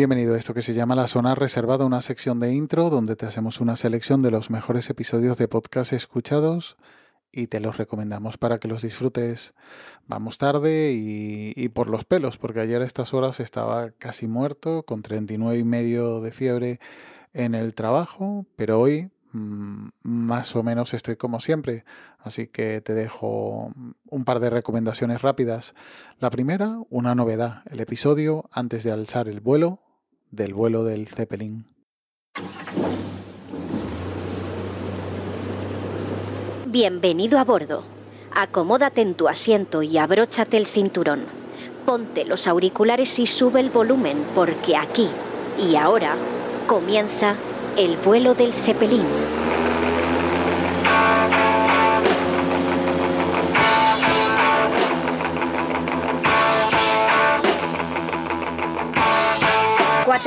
Bienvenido a esto que se llama La Zona Reservada, una sección de intro donde te hacemos una selección de los mejores episodios de podcast escuchados y te los recomendamos para que los disfrutes. Vamos tarde y, por los pelos, porque ayer a estas horas estaba casi muerto, con 39 y medio de fiebre en el trabajo, pero hoy mm, más o menos estoy como siempre, así que te dejo un par de recomendaciones rápidas. La primera, una novedad, el episodio antes de alzar el vuelo del vuelo del Zeppelin. Bienvenido a bordo. Acomódate en tu asiento y abróchate el cinturón. Ponte los auriculares y sube el volumen porque aquí y ahora comienza el vuelo del Zeppelin.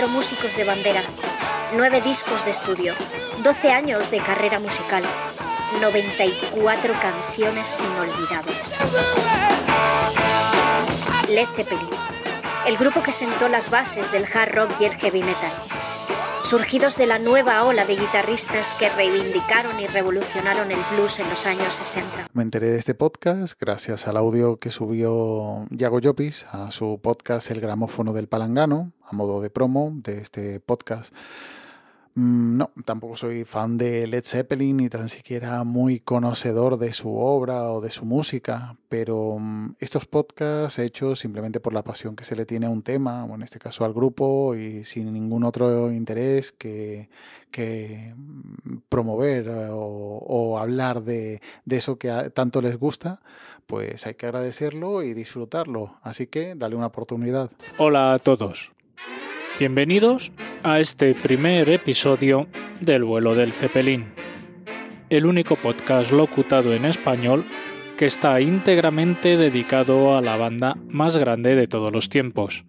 Músicos de bandera, nueve discos de estudio, doce años de carrera musical, 94 canciones inolvidables. Led Zeppelin, el grupo que sentó las bases del hard rock y el heavy metal surgidos de la nueva ola de guitarristas que reivindicaron y revolucionaron el blues en los años 60. Me enteré de este podcast gracias al audio que subió Yago Llopis a su podcast El gramófono del palangano, a modo de promo de este podcast no, tampoco soy fan de Led Zeppelin ni tan siquiera muy conocedor de su obra o de su música, pero mm, estos podcasts hechos simplemente por la pasión que se le tiene a un tema, o en este caso al grupo, y sin ningún otro interés que, mm, promover eh, o, hablar de, eso que tanto les gusta, pues hay que agradecerlo y disfrutarlo. Así que dale una oportunidad. Hola a todos. Bienvenidos a este primer episodio del vuelo del Zeppelin, el único podcast locutado en español que está íntegramente dedicado a la banda más grande de todos los tiempos,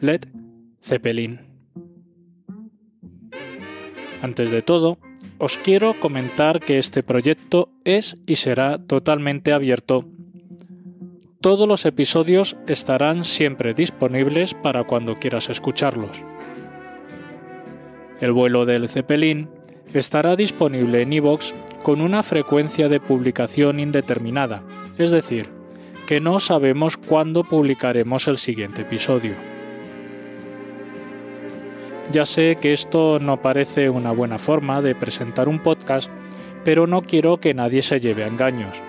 Led Zeppelin. Antes de todo, os quiero comentar que este proyecto es y será totalmente abierto todos los episodios estarán siempre disponibles para cuando quieras escucharlos. El vuelo del Zeppelin estará disponible en iVoox con una frecuencia de publicación indeterminada, es decir, que no sabemos cuándo publicaremos el siguiente episodio. Ya sé que esto no parece una buena forma de presentar un podcast, pero no quiero que nadie se lleve a engaños.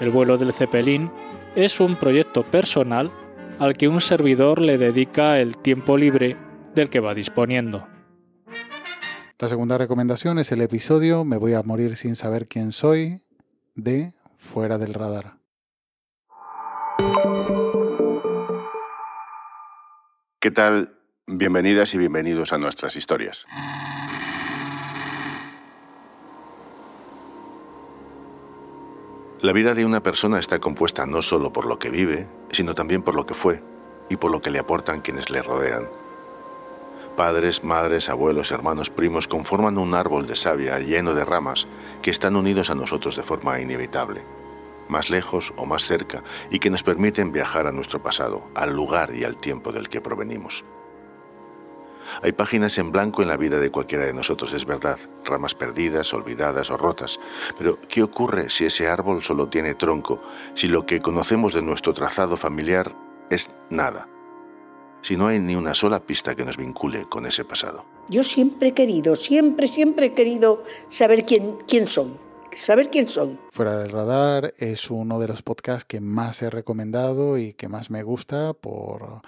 El vuelo del Zeppelin es un proyecto personal al que un servidor le dedica el tiempo libre del que va disponiendo. La segunda recomendación es el episodio Me voy a morir sin saber quién soy de Fuera del Radar. ¿Qué tal? Bienvenidas y bienvenidos a nuestras historias. La vida de una persona está compuesta no solo por lo que vive, sino también por lo que fue y por lo que le aportan quienes le rodean. Padres, madres, abuelos, hermanos, primos conforman un árbol de savia lleno de ramas que están unidos a nosotros de forma inevitable, más lejos o más cerca, y que nos permiten viajar a nuestro pasado, al lugar y al tiempo del que provenimos. Hay páginas en blanco en la vida de cualquiera de nosotros, es verdad, ramas perdidas, olvidadas o rotas. Pero, ¿qué ocurre si ese árbol solo tiene tronco, si lo que conocemos de nuestro trazado familiar es nada? Si no hay ni una sola pista que nos vincule con ese pasado. Yo siempre he querido, siempre, siempre he querido saber quién, quién soy saber quién soy. Fuera del radar es uno de los podcasts que más he recomendado y que más me gusta por,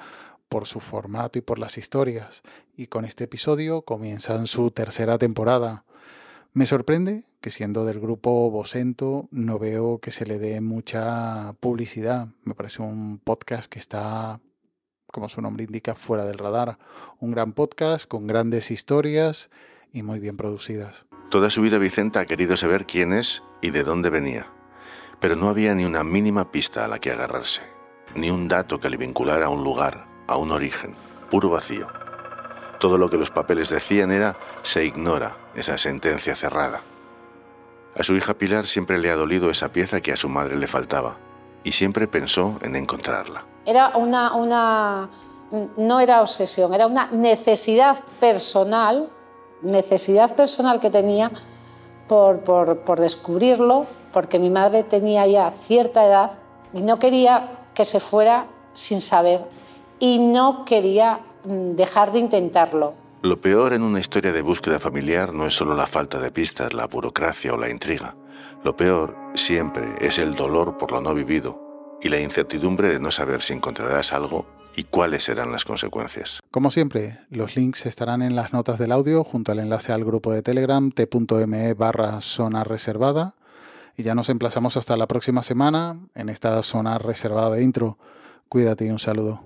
por su formato y por las historias, y con este episodio comienzan su tercera temporada. Me sorprende que siendo del grupo Bosento no veo que se le dé mucha publicidad. Me parece un podcast que está, como su nombre indica, fuera del radar. Un gran podcast con grandes historias y muy bien producidas. Toda su vida Vicenta ha querido saber quién es y de dónde venía, pero no había ni una mínima pista a la que agarrarse, ni un dato que le vinculara a un lugar, a un origen, puro vacío. Todo lo que los papeles decían era se ignora, esa sentencia cerrada. A su hija Pilar siempre le ha dolido esa pieza que a su madre le faltaba y siempre pensó en encontrarla. Era una, una no era obsesión, era una necesidad personal, necesidad personal que tenía por, por, descubrirlo, porque mi madre tenía ya cierta edad y no quería que se fuera sin saber y no quería mm, dejar de intentarlo. Lo peor en una historia de búsqueda familiar no es solo la falta de pistas, la burocracia o la intriga. Lo peor siempre es el dolor por lo no vivido y la incertidumbre de no saber si encontrarás algo y cuáles serán las consecuencias. Como siempre, los links estarán en las notas del audio junto al enlace al grupo de Telegram t.me barra zona reservada. Y ya nos emplazamos hasta la próxima semana en esta zona reservada de intro. Cuídate y un saludo.